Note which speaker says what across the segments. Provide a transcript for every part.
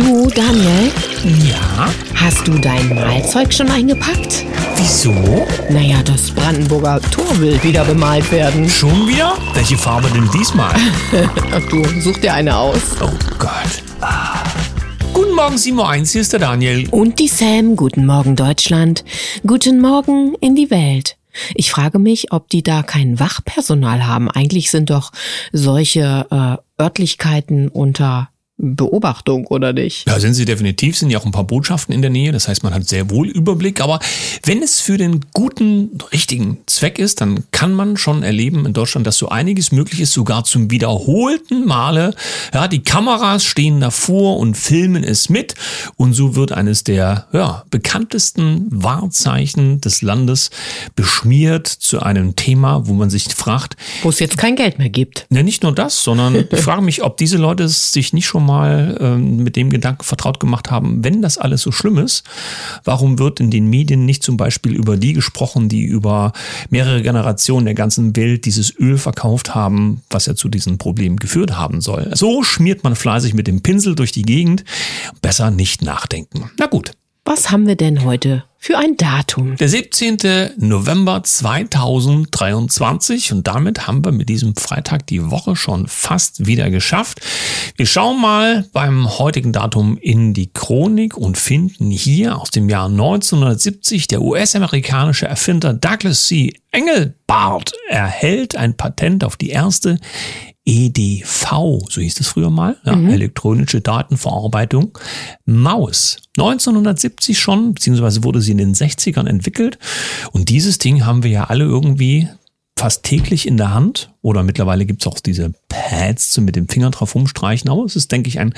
Speaker 1: Du, Daniel,
Speaker 2: Ja?
Speaker 1: hast du dein Malzeug schon eingepackt?
Speaker 2: Wieso?
Speaker 1: Naja, das Brandenburger Tor will wieder bemalt werden.
Speaker 2: Schon wieder? Welche Farbe denn diesmal?
Speaker 1: Ach du, such dir eine aus.
Speaker 2: Oh Gott. Ah. Guten Morgen, 7.01 hier ist der Daniel.
Speaker 1: Und die Sam, guten Morgen Deutschland, guten Morgen in die Welt. Ich frage mich, ob die da kein Wachpersonal haben. Eigentlich sind doch solche äh, Örtlichkeiten unter Beobachtung, oder nicht?
Speaker 2: Ja, sind sie definitiv, sind ja auch ein paar Botschaften in der Nähe, das heißt, man hat sehr wohl Überblick, aber wenn es für den guten, richtigen Zweck ist, dann kann man schon erleben in Deutschland, dass so einiges möglich ist, sogar zum wiederholten Male. Ja, die Kameras stehen davor und filmen es mit und so wird eines der ja, bekanntesten Wahrzeichen des Landes beschmiert zu einem Thema, wo man sich fragt,
Speaker 1: Wo es jetzt kein Geld mehr gibt.
Speaker 2: ja, nicht nur das, sondern ich frage mich, ob diese Leute sich nicht schon mal ähm, mit dem Gedanken vertraut gemacht haben, wenn das alles so schlimm ist, warum wird in den Medien nicht zum Beispiel über die gesprochen, die über mehrere Generationen der ganzen Welt dieses Öl verkauft haben, was ja zu diesen Problemen geführt haben soll. So schmiert man fleißig mit dem Pinsel durch die Gegend. Besser nicht nachdenken. Na gut.
Speaker 1: Was haben wir denn heute für ein Datum?
Speaker 2: Der 17. November 2023 und damit haben wir mit diesem Freitag die Woche schon fast wieder geschafft. Wir schauen mal beim heutigen Datum in die Chronik und finden hier aus dem Jahr 1970 der US-amerikanische Erfinder Douglas C. Engelbart erhält ein Patent auf die erste EDV, so hieß es früher mal, ja, elektronische Datenverarbeitung, Maus. 1970 schon, beziehungsweise wurde sie in den 60ern entwickelt. Und dieses Ding haben wir ja alle irgendwie fast täglich in der Hand. Oder mittlerweile gibt's auch diese Pads zum mit dem Finger drauf rumstreichen. Aber es ist, denke ich, ein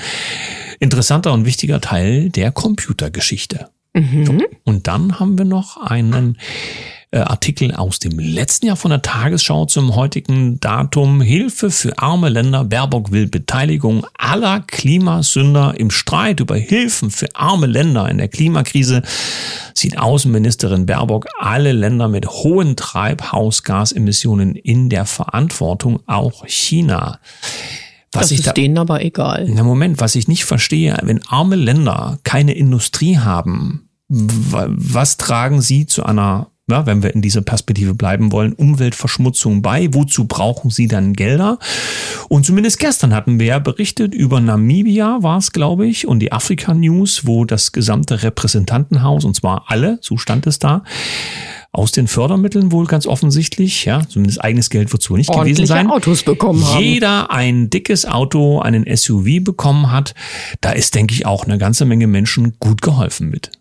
Speaker 2: interessanter und wichtiger Teil der Computergeschichte. So. Und dann haben wir noch einen äh, Artikel aus dem letzten Jahr von der Tagesschau zum heutigen Datum. Hilfe für arme Länder. Baerbock will Beteiligung aller Klimasünder im Streit über Hilfen für arme Länder in der Klimakrise. Sieht Außenministerin Baerbock alle Länder mit hohen Treibhausgasemissionen in der Verantwortung, auch China. Was
Speaker 1: Das
Speaker 2: ich
Speaker 1: ist
Speaker 2: da,
Speaker 1: denen aber egal.
Speaker 2: na Moment, was ich nicht verstehe, wenn arme Länder keine Industrie haben, wa- was tragen sie zu einer, ja, wenn wir in dieser Perspektive bleiben wollen, Umweltverschmutzung bei? Wozu brauchen sie dann Gelder? Und zumindest gestern hatten wir ja berichtet über Namibia, war es, glaube ich, und die Afrika News, wo das gesamte Repräsentantenhaus, und zwar alle, so stand es da, aus den Fördermitteln wohl ganz offensichtlich, ja, zumindest eigenes Geld wird wohl nicht gewesen sein
Speaker 1: Autos bekommen haben.
Speaker 2: jeder ein dickes Auto, einen SUV bekommen hat, da ist, denke ich, auch eine ganze Menge Menschen gut geholfen mit.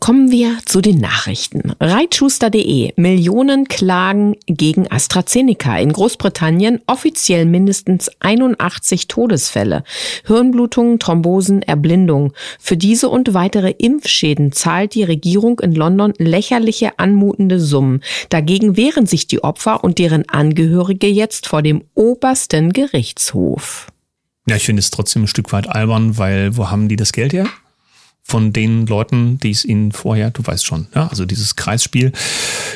Speaker 1: Kommen wir zu den Nachrichten. Reitschuster.de. Millionen Klagen gegen AstraZeneca. In Großbritannien offiziell mindestens 81 Todesfälle. Hirnblutungen, Thrombosen, Erblindung. Für diese und weitere Impfschäden zahlt die Regierung in London lächerliche anmutende Summen. Dagegen wehren sich die Opfer und deren Angehörige jetzt vor dem obersten Gerichtshof.
Speaker 2: Ja, ich finde es trotzdem ein Stück weit albern, weil wo haben die das Geld her? Von den Leuten, die es ihnen vorher, du weißt schon, ja, also dieses Kreisspiel.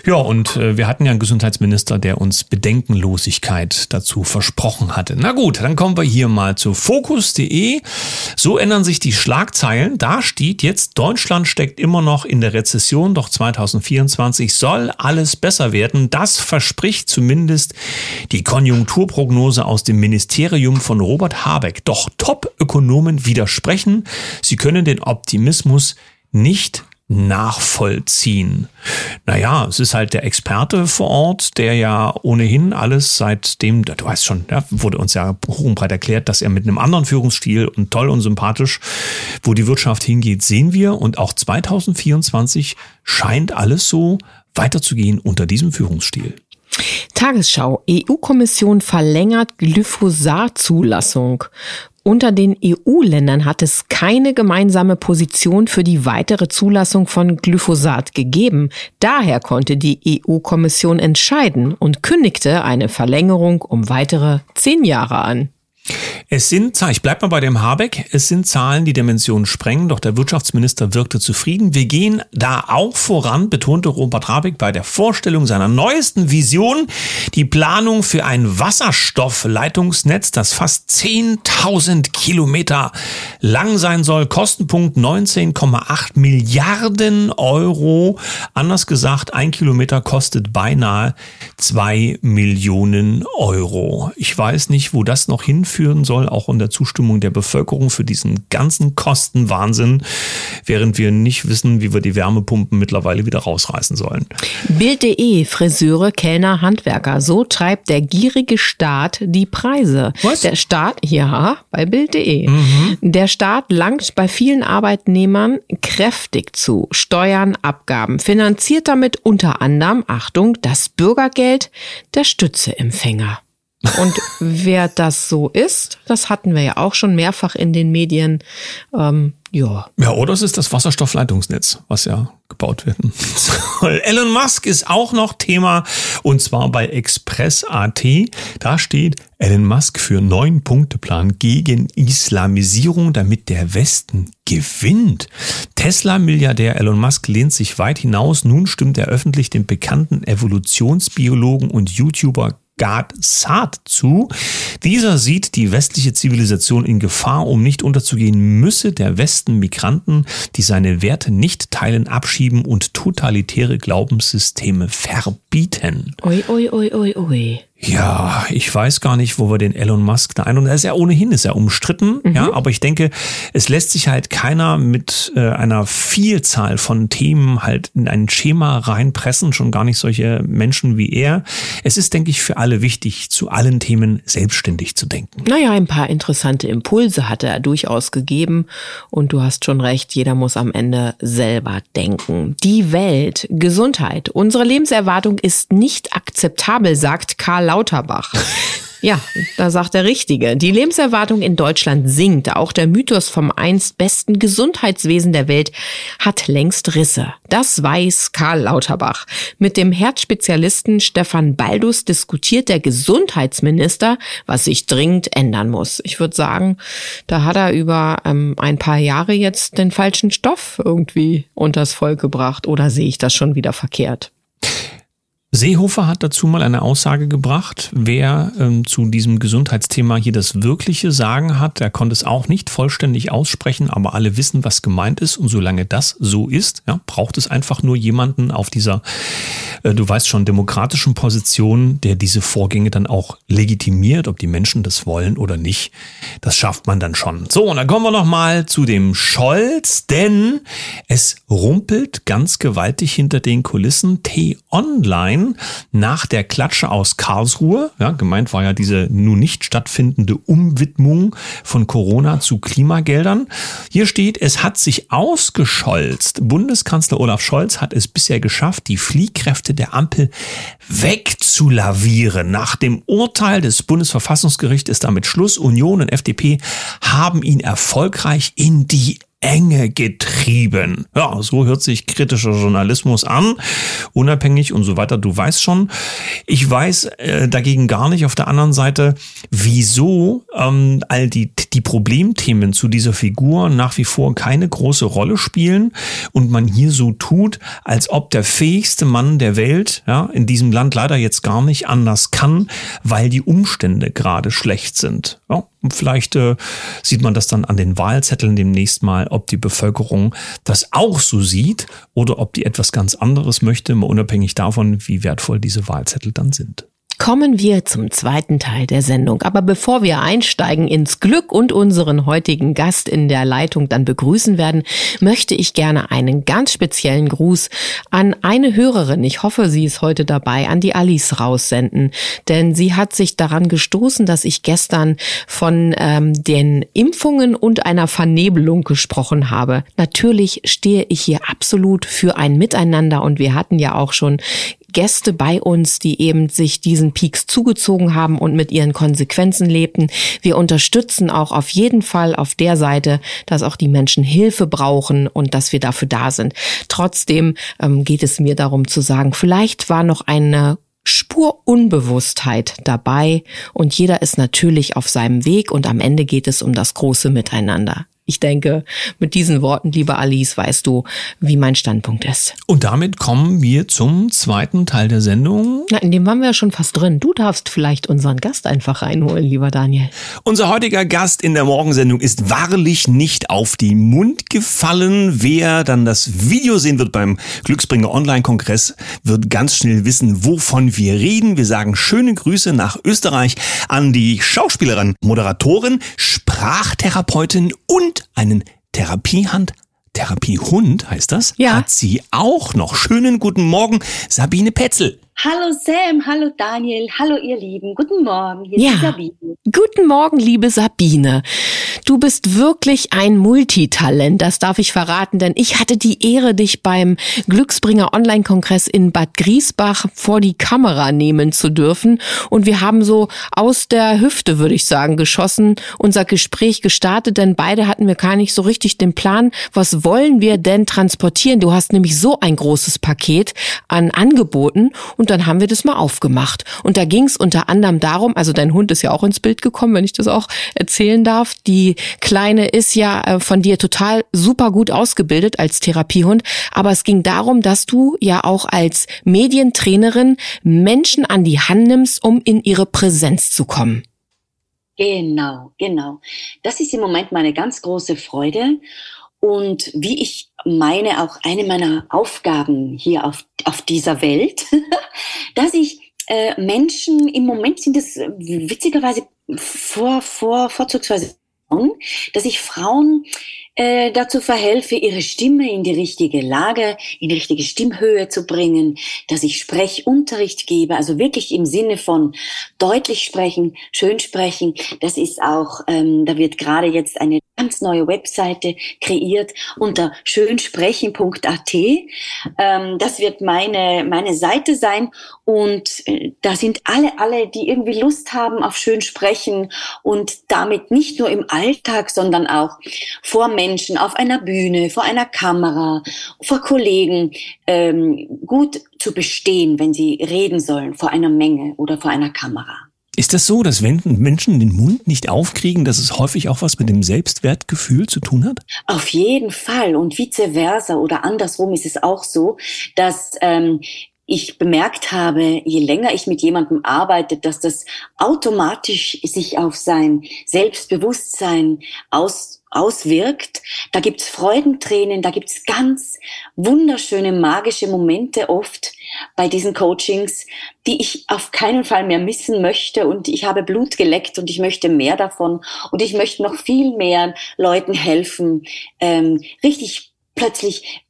Speaker 2: Ja, und äh, wir hatten ja einen Gesundheitsminister, der uns Bedenkenlosigkeit dazu versprochen hatte. Na gut, dann kommen wir hier mal zu Fokus.de. So ändern sich die Schlagzeilen. Da steht jetzt, Deutschland steckt immer noch in der Rezession, doch 2024 soll alles besser werden. Das verspricht zumindest die Konjunkturprognose aus dem Ministerium von Robert Habeck. Doch Top-Ökonomen widersprechen. Sie können den Optimismus nicht nachvollziehen. Naja, es ist halt der Experte vor Ort, der ja ohnehin alles seitdem, du weißt schon, ja, wurde uns ja hoch und breit erklärt, dass er mit einem anderen Führungsstil und toll und sympathisch, wo die Wirtschaft hingeht, sehen wir. Und auch 2024 scheint alles so weiterzugehen unter diesem Führungsstil.
Speaker 1: Tagesschau. EU-Kommission verlängert Glyphosat-Zulassung. Unter den EU-Ländern hat es keine gemeinsame Position für die weitere Zulassung von Glyphosat gegeben. Daher konnte die EU-Kommission entscheiden und kündigte eine Verlängerung um weitere zehn Jahre an.
Speaker 2: Es sind, ich bleib mal bei dem Habeck, es sind Zahlen, die Dimensionen sprengen, doch der Wirtschaftsminister wirkte zufrieden. Wir gehen da auch voran, betonte Robert Habeck bei der Vorstellung seiner neuesten Vision, die Planung für ein Wasserstoffleitungsnetz, das fast 10.000 Kilometer lang sein soll. Kostenpunkt 19,8 Milliarden Euro. Anders gesagt, ein Kilometer kostet beinahe zwei Millionen Euro. Ich weiß nicht, wo das noch hinführen soll, auch in der Zustimmung der Bevölkerung für diesen ganzen Kostenwahnsinn, während wir nicht wissen, wie wir die Wärmepumpen mittlerweile wieder rausreißen sollen.
Speaker 1: Bild.de, Friseure, Kellner, Handwerker. So treibt der gierige Staat die Preise.
Speaker 2: Was?
Speaker 1: Der Staat, ja, bei Bild.de. Mhm. Der Staat langt bei vielen Arbeitnehmern kräftig zu. Steuern, Abgaben. Finanziert damit unter anderem, Achtung, das Bürgergeld der Stützeempfänger. Und wer das so ist, das hatten wir ja auch schon mehrfach in den Medien. Ähm, ja.
Speaker 2: Ja, oder es ist das Wasserstoffleitungsnetz, was ja gebaut werden soll. Elon Musk ist auch noch Thema und zwar bei Express.at. Da steht Elon Musk für neun Punkteplan gegen Islamisierung, damit der Westen gewinnt. Tesla-Milliardär Elon Musk lehnt sich weit hinaus. Nun stimmt er öffentlich dem bekannten Evolutionsbiologen und YouTuber Gad Saad zu. Dieser sieht die westliche Zivilisation in Gefahr, um nicht unterzugehen, müsse der Westen Migranten, die seine Werte nicht teilen, abschieben und totalitäre Glaubenssysteme verbieten.
Speaker 1: Ui, ui, ui, ui, ui.
Speaker 2: Ja, ich weiß gar nicht, wo wir den Elon Musk da ein und er ist ja ohnehin ist ja umstritten, mhm. ja, aber ich denke, es lässt sich halt keiner mit äh, einer Vielzahl von Themen halt in ein Schema reinpressen, schon gar nicht solche Menschen wie er. Es ist, denke ich, für alle wichtig, zu allen Themen selbstständig zu denken.
Speaker 1: Naja, ein paar interessante Impulse hat er durchaus gegeben und du hast schon recht, jeder muss am Ende selber denken. Die Welt, Gesundheit, unsere Lebenserwartung ist nicht akzeptabel, sagt Karl Lauterbach. Ja, da sagt der Richtige. Die Lebenserwartung in Deutschland sinkt. Auch der Mythos vom einst besten Gesundheitswesen der Welt hat längst Risse. Das weiß Karl Lauterbach. Mit dem Herzspezialisten Stefan Baldus diskutiert der Gesundheitsminister, was sich dringend ändern muss. Ich würde sagen, da hat er über ähm, ein paar Jahre jetzt den falschen Stoff irgendwie unters Volk gebracht. Oder sehe ich das schon wieder verkehrt?
Speaker 2: Seehofer hat dazu mal eine Aussage gebracht, wer ähm, zu diesem Gesundheitsthema hier das wirkliche Sagen hat, der konnte es auch nicht vollständig aussprechen, aber alle wissen, was gemeint ist. Und solange das so ist, ja, braucht es einfach nur jemanden auf dieser, äh, du weißt schon, demokratischen Position, der diese Vorgänge dann auch legitimiert, ob die Menschen das wollen oder nicht. Das schafft man dann schon. So, und dann kommen wir nochmal zu dem Scholz, denn es rumpelt ganz gewaltig hinter den Kulissen. T-Online sein nach der Klatsche aus Karlsruhe. Ja, gemeint war ja diese nun nicht stattfindende Umwidmung von Corona zu Klimageldern. Hier steht, es hat sich ausgescholzt. Bundeskanzler Olaf Scholz hat es bisher geschafft, die Fliehkräfte der Ampel wegzulavieren. Nach dem Urteil des Bundesverfassungsgerichts ist damit Schluss. Union und FDP haben ihn erfolgreich in die Enge getrieben. Ja, so hört sich kritischer Journalismus an, unabhängig und so weiter. Du weißt schon, ich weiß äh, dagegen gar nicht auf der anderen Seite, wieso ähm, all die, die Problemthemen zu dieser Figur nach wie vor keine große Rolle spielen und man hier so tut, als ob der fähigste Mann der Welt ja, in diesem Land leider jetzt gar nicht anders kann, weil die Umstände gerade schlecht sind. Ja, vielleicht äh, sieht man das dann an den Wahlzetteln demnächst mal, ob die Bevölkerung das auch so sieht oder ob die etwas ganz anderes möchte, mal unabhängig davon, wie wertvoll diese Wahlzettel dann sind.
Speaker 1: Kommen wir zum zweiten Teil der Sendung. Aber bevor wir einsteigen ins Glück und unseren heutigen Gast in der Leitung dann begrüßen werden, möchte ich gerne einen ganz speziellen Gruß an eine Hörerin, ich hoffe, sie ist heute dabei, an die Alice raussenden. Denn sie hat sich daran gestoßen, dass ich gestern von ähm, den Impfungen und einer Vernebelung gesprochen habe. Natürlich stehe ich hier absolut für ein Miteinander und wir hatten ja auch schon Gäste bei uns, die eben sich diesen Peaks zugezogen haben und mit ihren Konsequenzen lebten. Wir unterstützen auch auf jeden Fall auf der Seite, dass auch die Menschen Hilfe brauchen und dass wir dafür da sind. Trotzdem ähm, geht es mir darum zu sagen, vielleicht war noch eine Spurunbewusstheit dabei und jeder ist natürlich auf seinem Weg und am Ende geht es um das große Miteinander. Ich denke, mit diesen Worten, liebe Alice, weißt du, wie mein Standpunkt ist.
Speaker 2: Und damit kommen wir zum zweiten Teil der Sendung.
Speaker 1: Na, in dem waren wir ja schon fast drin. Du darfst vielleicht unseren Gast einfach reinholen, lieber Daniel.
Speaker 2: Unser heutiger Gast in der Morgensendung ist wahrlich nicht auf die Mund gefallen. Wer dann das Video sehen wird beim Glücksbringer Online-Kongress, wird ganz schnell wissen, wovon wir reden. Wir sagen schöne Grüße nach Österreich an die Schauspielerin, Moderatorin, Sprachtherapeutin und einen Therapiehand Therapiehund heißt das, ja. hat sie auch noch. Schönen guten Morgen, Sabine Petzel.
Speaker 3: Hallo Sam, hallo Daniel, hallo ihr Lieben, guten Morgen,
Speaker 1: hier ja. ist Sabine. Guten Morgen, liebe Sabine. Du bist wirklich ein Multitalent, das darf ich verraten, denn ich hatte die Ehre, dich beim Glücksbringer Online-Kongress in Bad Griesbach vor die Kamera nehmen zu dürfen. Und wir haben so aus der Hüfte, würde ich sagen, geschossen, unser Gespräch gestartet, denn beide hatten wir gar nicht so richtig den Plan, was wollen wir denn transportieren? Du hast nämlich so ein großes Paket an Angeboten und dann haben wir das mal aufgemacht. Und da ging es unter anderem darum, also dein Hund ist ja auch ins Bild gekommen, wenn ich das auch erzählen darf. Die Kleine ist ja äh, von dir total super gut ausgebildet als Therapiehund. Aber es ging darum, dass du ja auch als Medientrainerin Menschen an die Hand nimmst, um in ihre Präsenz zu kommen.
Speaker 3: Genau, genau. Das ist im Moment meine ganz große Freude. Und wie ich meine, auch eine meiner Aufgaben hier auf, auf dieser Welt, dass ich äh, Menschen, im Moment sind es witzigerweise vor, vor, vorzugsweise dass ich Frauen äh, dazu verhelfe, ihre Stimme in die richtige Lage, in die richtige Stimmhöhe zu bringen, dass ich Sprechunterricht gebe, also wirklich im Sinne von deutlich sprechen, schön sprechen. Das ist auch, ähm, da wird gerade jetzt eine ganz neue Webseite kreiert unter schönsprechen.at. Ähm, das wird meine, meine Seite sein und äh, da sind alle, alle, die irgendwie Lust haben auf schön sprechen und damit nicht nur im Alltag, sondern auch vor Menschen, auf einer Bühne, vor einer Kamera, vor Kollegen ähm, gut zu bestehen, wenn sie reden sollen vor einer Menge oder vor einer Kamera.
Speaker 2: Ist das so, dass wenn Menschen den Mund nicht aufkriegen, dass es häufig auch was mit dem Selbstwertgefühl zu tun hat?
Speaker 3: Auf jeden Fall und vice versa oder andersrum ist es auch so, dass ähm, ich bemerkt habe, je länger ich mit jemandem arbeite, dass das automatisch sich auf sein Selbstbewusstsein aus auswirkt. Da gibt's Freudentränen, da gibt's ganz wunderschöne magische Momente oft bei diesen Coachings, die ich auf keinen Fall mehr missen möchte. Und ich habe Blut geleckt und ich möchte mehr davon. Und ich möchte noch viel mehr Leuten helfen, ähm, richtig plötzlich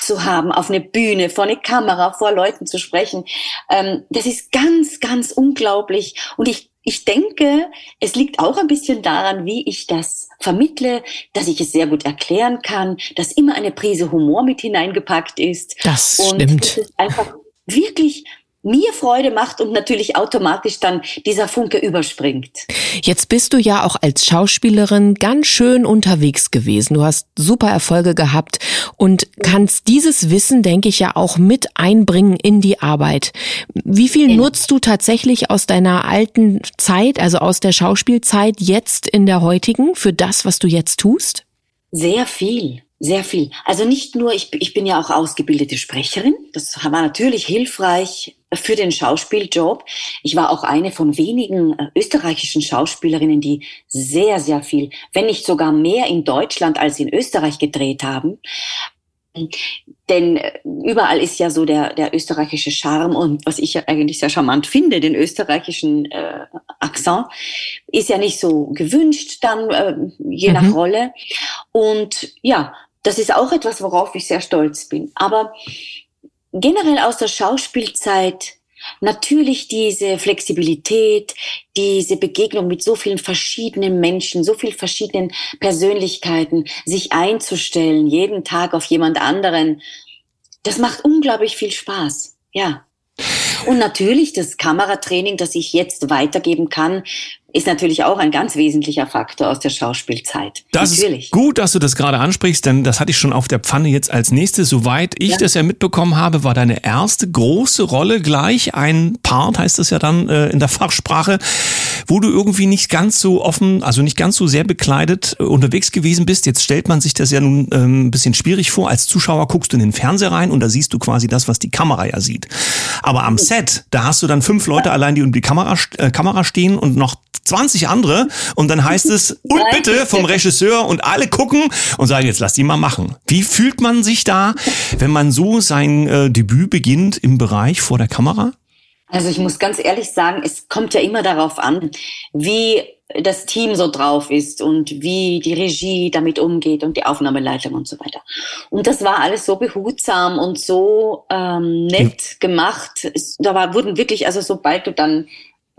Speaker 3: zu haben, auf eine Bühne, vor eine Kamera, vor Leuten zu sprechen. Ähm, das ist ganz, ganz unglaublich. Und ich ich denke, es liegt auch ein bisschen daran, wie ich das vermittle, dass ich es sehr gut erklären kann, dass immer eine Prise Humor mit hineingepackt ist.
Speaker 1: Das und stimmt. Es
Speaker 3: ist einfach wirklich mir Freude macht und natürlich automatisch dann dieser Funke überspringt.
Speaker 1: Jetzt bist du ja auch als Schauspielerin ganz schön unterwegs gewesen. Du hast super Erfolge gehabt und kannst dieses Wissen, denke ich, ja auch mit einbringen in die Arbeit. Wie viel ja. nutzt du tatsächlich aus deiner alten Zeit, also aus der Schauspielzeit jetzt in der heutigen für das, was du jetzt tust?
Speaker 3: Sehr viel. Sehr viel. Also nicht nur, ich, ich bin ja auch ausgebildete Sprecherin. Das war natürlich hilfreich für den Schauspieljob. Ich war auch eine von wenigen äh, österreichischen Schauspielerinnen, die sehr, sehr viel, wenn nicht sogar mehr in Deutschland als in Österreich gedreht haben. Denn äh, überall ist ja so der, der österreichische Charme und was ich ja eigentlich sehr charmant finde, den österreichischen äh, Akzent, ist ja nicht so gewünscht dann, äh, je mhm. nach Rolle. Und ja, das ist auch etwas, worauf ich sehr stolz bin. Aber generell aus der Schauspielzeit natürlich diese Flexibilität, diese Begegnung mit so vielen verschiedenen Menschen, so vielen verschiedenen Persönlichkeiten, sich einzustellen, jeden Tag auf jemand anderen, das macht unglaublich viel Spaß. Ja. Und natürlich das Kameratraining, das ich jetzt weitergeben kann, ist natürlich auch ein ganz wesentlicher Faktor aus der Schauspielzeit.
Speaker 2: Das
Speaker 3: natürlich.
Speaker 2: ist gut, dass du das gerade ansprichst, denn das hatte ich schon auf der Pfanne jetzt als nächstes. Soweit ich ja. das ja mitbekommen habe, war deine erste große Rolle gleich ein Part, heißt das ja dann äh, in der Fachsprache, wo du irgendwie nicht ganz so offen, also nicht ganz so sehr bekleidet äh, unterwegs gewesen bist. Jetzt stellt man sich das ja nun ähm, ein bisschen schwierig vor. Als Zuschauer guckst du in den Fernseher rein und da siehst du quasi das, was die Kamera ja sieht. Aber am Set, da hast du dann fünf Leute allein, die um die Kamera, äh, Kamera stehen und noch 20 andere und dann heißt es, und bitte vom Regisseur und alle gucken und sagen, jetzt lass die mal machen. Wie fühlt man sich da, wenn man so sein äh, Debüt beginnt im Bereich vor der Kamera?
Speaker 3: Also ich muss ganz ehrlich sagen, es kommt ja immer darauf an, wie das Team so drauf ist und wie die Regie damit umgeht und die Aufnahmeleitung und so weiter. Und das war alles so behutsam und so ähm, nett gemacht. Es, da war, wurden wirklich, also sobald du dann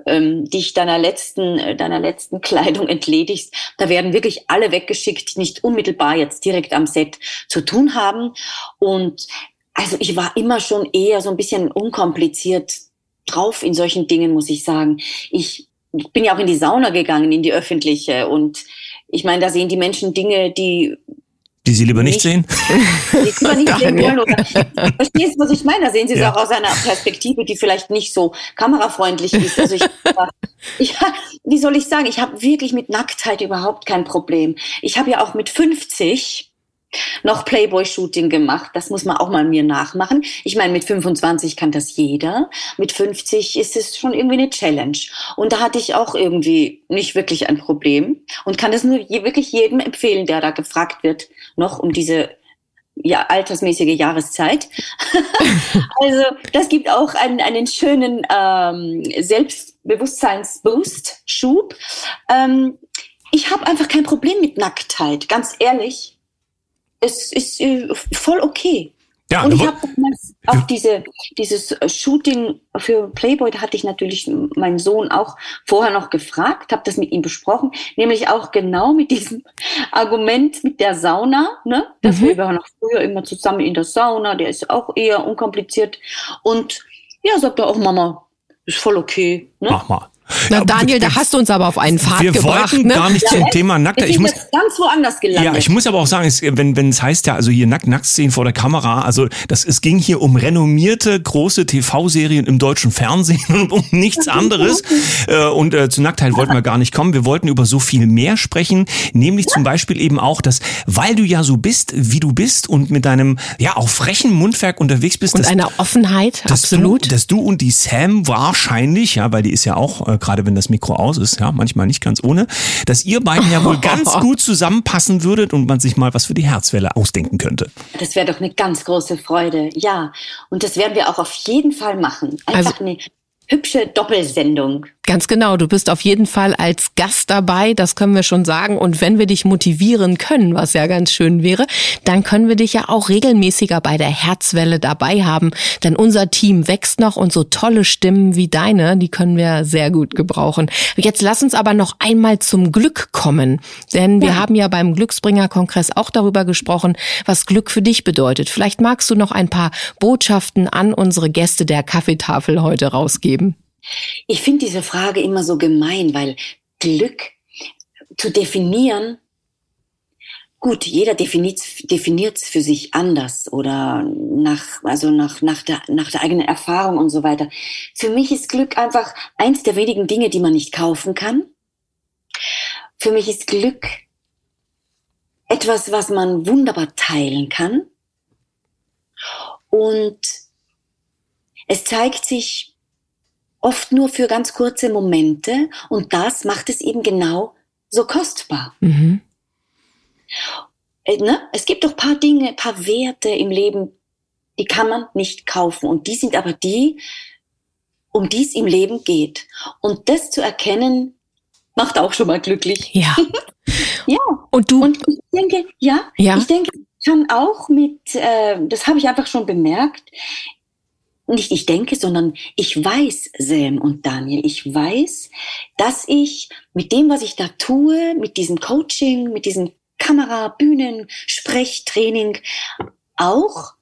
Speaker 3: ähm, dich deiner letzten, äh, deiner letzten Kleidung entledigst. Da werden wirklich alle weggeschickt, die nicht unmittelbar jetzt direkt am Set zu tun haben. Und also ich war immer schon eher so ein bisschen unkompliziert drauf in solchen Dingen, muss ich sagen. Ich, ich bin ja auch in die Sauna gegangen, in die öffentliche und ich meine, da sehen die Menschen Dinge, die
Speaker 2: die Sie lieber nicht, nicht sehen? Die lieber nicht
Speaker 3: sehen wollen. Oder, verstehst du, was ich meine? Da sehen Sie es ja. auch aus einer Perspektive, die vielleicht nicht so kamerafreundlich ist. Also ich, ich, wie soll ich sagen, ich habe wirklich mit Nacktheit überhaupt kein Problem. Ich habe ja auch mit 50 noch Playboy-Shooting gemacht. Das muss man auch mal mir nachmachen. Ich meine, mit 25 kann das jeder. Mit 50 ist es schon irgendwie eine Challenge. Und da hatte ich auch irgendwie nicht wirklich ein Problem und kann das nur wirklich jedem empfehlen, der da gefragt wird, noch um diese ja, altersmäßige Jahreszeit. also das gibt auch einen, einen schönen ähm, Selbstbewusstseinsboost-Schub. Ähm, ich habe einfach kein Problem mit Nacktheit, ganz ehrlich es ist äh, voll okay. Ja, und ich habe auch diese, dieses Shooting für Playboy, da hatte ich natürlich meinen Sohn auch vorher noch gefragt, habe das mit ihm besprochen, nämlich auch genau mit diesem Argument mit der Sauna, ne? Das mhm. wir waren noch früher immer zusammen in der Sauna, der ist auch eher unkompliziert. Und ja, sagt er auch, Mama, ist voll okay.
Speaker 2: Ne? Mach mal.
Speaker 1: Na, Daniel, da hast du uns aber auf einen Pfad
Speaker 2: wir
Speaker 1: gebracht.
Speaker 2: Wir wollten ne? gar nicht ja, zum Thema Nacktheit.
Speaker 3: Ich muss ganz woanders gelandet.
Speaker 2: Ja, ich muss aber auch sagen, es, wenn wenn es heißt ja, also hier Nackt Nacktszenen vor der Kamera, also das es ging hier um renommierte große TV-Serien im deutschen Fernsehen und um nichts anderes. Äh, und äh, zu Nacktheit wollten wir gar nicht kommen. Wir wollten über so viel mehr sprechen, nämlich zum Beispiel eben auch, dass weil du ja so bist, wie du bist und mit deinem ja auch frechen Mundwerk unterwegs bist,
Speaker 1: und
Speaker 2: dass,
Speaker 1: einer Offenheit,
Speaker 2: dass
Speaker 1: absolut,
Speaker 2: du, dass du und die Sam wahrscheinlich, ja, weil die ist ja auch äh, gerade wenn das Mikro aus ist, ja, manchmal nicht ganz ohne, dass ihr beiden ja wohl ganz gut zusammenpassen würdet und man sich mal was für die Herzwelle ausdenken könnte.
Speaker 3: Das wäre doch eine ganz große Freude, ja. Und das werden wir auch auf jeden Fall machen. Einfach also, eine hübsche Doppelsendung.
Speaker 1: Ganz genau, du bist auf jeden Fall als Gast dabei, das können wir schon sagen. Und wenn wir dich motivieren können, was ja ganz schön wäre, dann können wir dich ja auch regelmäßiger bei der Herzwelle dabei haben. Denn unser Team wächst noch und so tolle Stimmen wie deine, die können wir sehr gut gebrauchen. Jetzt lass uns aber noch einmal zum Glück kommen. Denn wir ja. haben ja beim Glücksbringer-Kongress auch darüber gesprochen, was Glück für dich bedeutet. Vielleicht magst du noch ein paar Botschaften an unsere Gäste der Kaffeetafel heute rausgeben.
Speaker 3: Ich finde diese Frage immer so gemein, weil Glück zu definieren, gut, jeder definiert es für sich anders oder nach, also nach, nach, der, nach der eigenen Erfahrung und so weiter. Für mich ist Glück einfach eins der wenigen Dinge, die man nicht kaufen kann. Für mich ist Glück etwas, was man wunderbar teilen kann. Und es zeigt sich oft nur für ganz kurze Momente und das macht es eben genau so kostbar. Mhm. Äh, ne? Es gibt doch paar Dinge, paar Werte im Leben, die kann man nicht kaufen und die sind aber die, um die es im Leben geht. Und das zu erkennen, macht auch schon mal glücklich.
Speaker 1: Ja.
Speaker 3: ja. Und du? Und ich denke, ja, ja. ich denke, ich kann auch mit, äh, das habe ich einfach schon bemerkt, nicht ich denke, sondern ich weiß, Sam und Daniel, ich weiß, dass ich mit dem, was ich da tue, mit diesem Coaching, mit diesem Kamera, Bühnen, Sprechtraining, auch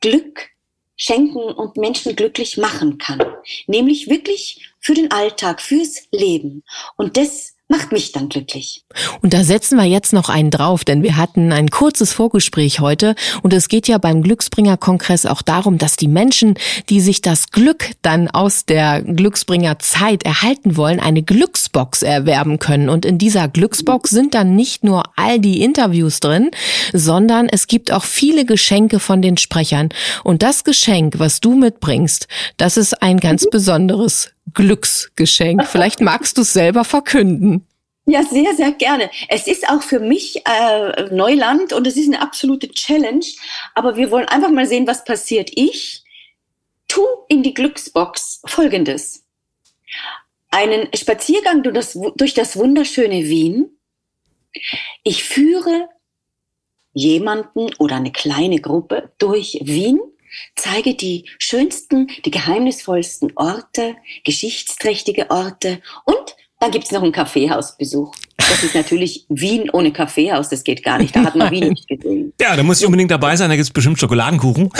Speaker 3: Glück schenken und Menschen glücklich machen kann. Nämlich wirklich für den Alltag, fürs Leben. Und das macht mich dann glücklich.
Speaker 1: Und da setzen wir jetzt noch einen drauf, denn wir hatten ein kurzes Vorgespräch heute und es geht ja beim Glücksbringer-Kongress auch darum, dass die Menschen, die sich das Glück dann aus der Glücksbringer-Zeit erhalten wollen, eine Glücksbox erwerben können. Und in dieser Glücksbox sind dann nicht nur all die Interviews drin, sondern es gibt auch viele Geschenke von den Sprechern. Und das Geschenk, was du mitbringst, das ist ein ganz besonderes Glücksgeschenk. Vielleicht magst du es selber verkünden.
Speaker 3: Ja, sehr, sehr gerne. Es ist auch für mich äh, Neuland und es ist eine absolute Challenge. Aber wir wollen einfach mal sehen, was passiert. Ich tu in die Glücksbox Folgendes. Einen Spaziergang durch das, durch das wunderschöne Wien. Ich führe jemanden oder eine kleine Gruppe durch Wien zeige die schönsten, die geheimnisvollsten Orte, geschichtsträchtige Orte und dann gibt's noch einen Kaffeehausbesuch. Das ist natürlich Wien ohne Kaffeehaus, das geht gar nicht. Da hat man Wien nicht gesehen.
Speaker 2: Ja, da muss ich unbedingt dabei sein, da gibt's bestimmt Schokoladenkuchen.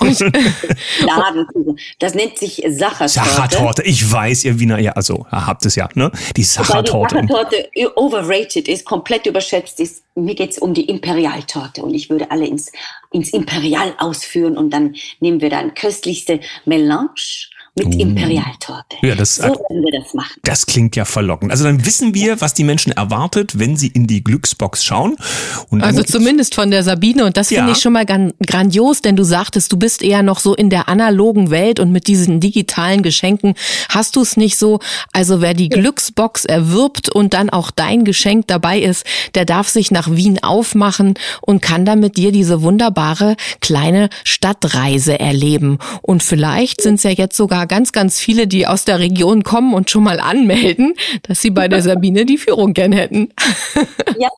Speaker 3: Ladenkuchen. Das nennt sich Sachertorte.
Speaker 2: Sachertorte, ich weiß, ihr Wiener, ja, also habt es ja, ne? Die Sachertorte.
Speaker 3: Weil die Sachertorte overrated ist, komplett überschätzt ist. Mir geht's um die Imperialtorte und ich würde alle ins, ins Imperial ausführen und dann nehmen wir dann köstlichste Melange mit uh. Imperialtorte.
Speaker 2: Ja, das, so werden wir das machen. Das klingt ja verlockend. Also dann wissen wir, was die Menschen erwartet, wenn sie in die Glücksbox schauen.
Speaker 1: also zumindest von der Sabine und das ja. finde ich schon mal grandios, denn du sagtest, du bist eher noch so in der analogen Welt und mit diesen digitalen Geschenken hast du es nicht so. Also wer die ja. Glücksbox erwirbt und dann auch dein Geschenk dabei ist, der darf sich nach Wien aufmachen und kann dann mit dir diese wunderbare kleine Stadtreise erleben. Und vielleicht sind es ja jetzt sogar ganz, ganz viele, die aus der Region kommen und schon mal anmelden, dass sie bei der Sabine die Führung gern hätten.
Speaker 3: ja,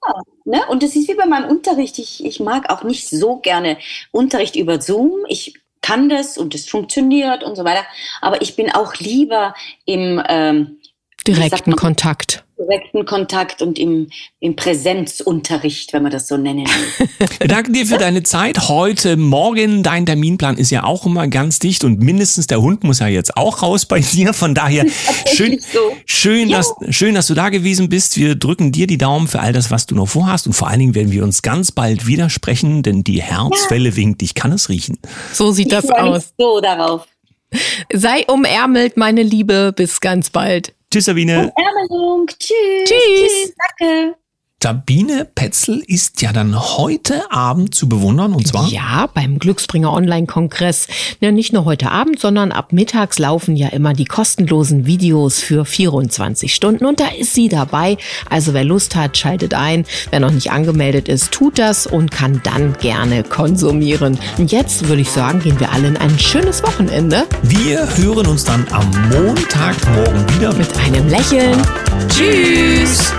Speaker 3: ne? und das ist wie bei meinem Unterricht. Ich, ich mag auch nicht so gerne Unterricht über Zoom. Ich kann das und es funktioniert und so weiter. Aber ich bin auch lieber im ähm,
Speaker 1: direkten Kontakt
Speaker 3: direkten Kontakt und im, im Präsenzunterricht, wenn man das so nennen will.
Speaker 2: Danke dir für deine Zeit heute, morgen. Dein Terminplan ist ja auch immer ganz dicht und mindestens der Hund muss ja jetzt auch raus bei dir. Von daher schön, so. schön, ja. dass, schön, dass du da gewesen bist. Wir drücken dir die Daumen für all das, was du noch vorhast und vor allen Dingen werden wir uns ganz bald wieder sprechen, denn die Herzwelle ja. winkt. Ich kann es riechen.
Speaker 1: So sieht ich das aus.
Speaker 3: so darauf.
Speaker 1: Sei umärmelt, meine Liebe. Bis ganz bald.
Speaker 2: Tschüss, Sabine.
Speaker 3: Umärmelung. Tschüss.
Speaker 1: Tschüss. Tschüss.
Speaker 2: Danke. Sabine Petzel ist ja dann heute Abend zu bewundern und zwar?
Speaker 1: Ja, beim Glücksbringer Online-Kongress. Ja, nicht nur heute Abend, sondern ab mittags laufen ja immer die kostenlosen Videos für 24 Stunden und da ist sie dabei. Also wer Lust hat, schaltet ein. Wer noch nicht angemeldet ist, tut das und kann dann gerne konsumieren. Und jetzt würde ich sagen, gehen wir alle in ein schönes Wochenende.
Speaker 2: Wir hören uns dann am Montagmorgen wieder
Speaker 1: mit einem Lächeln. Tschüss.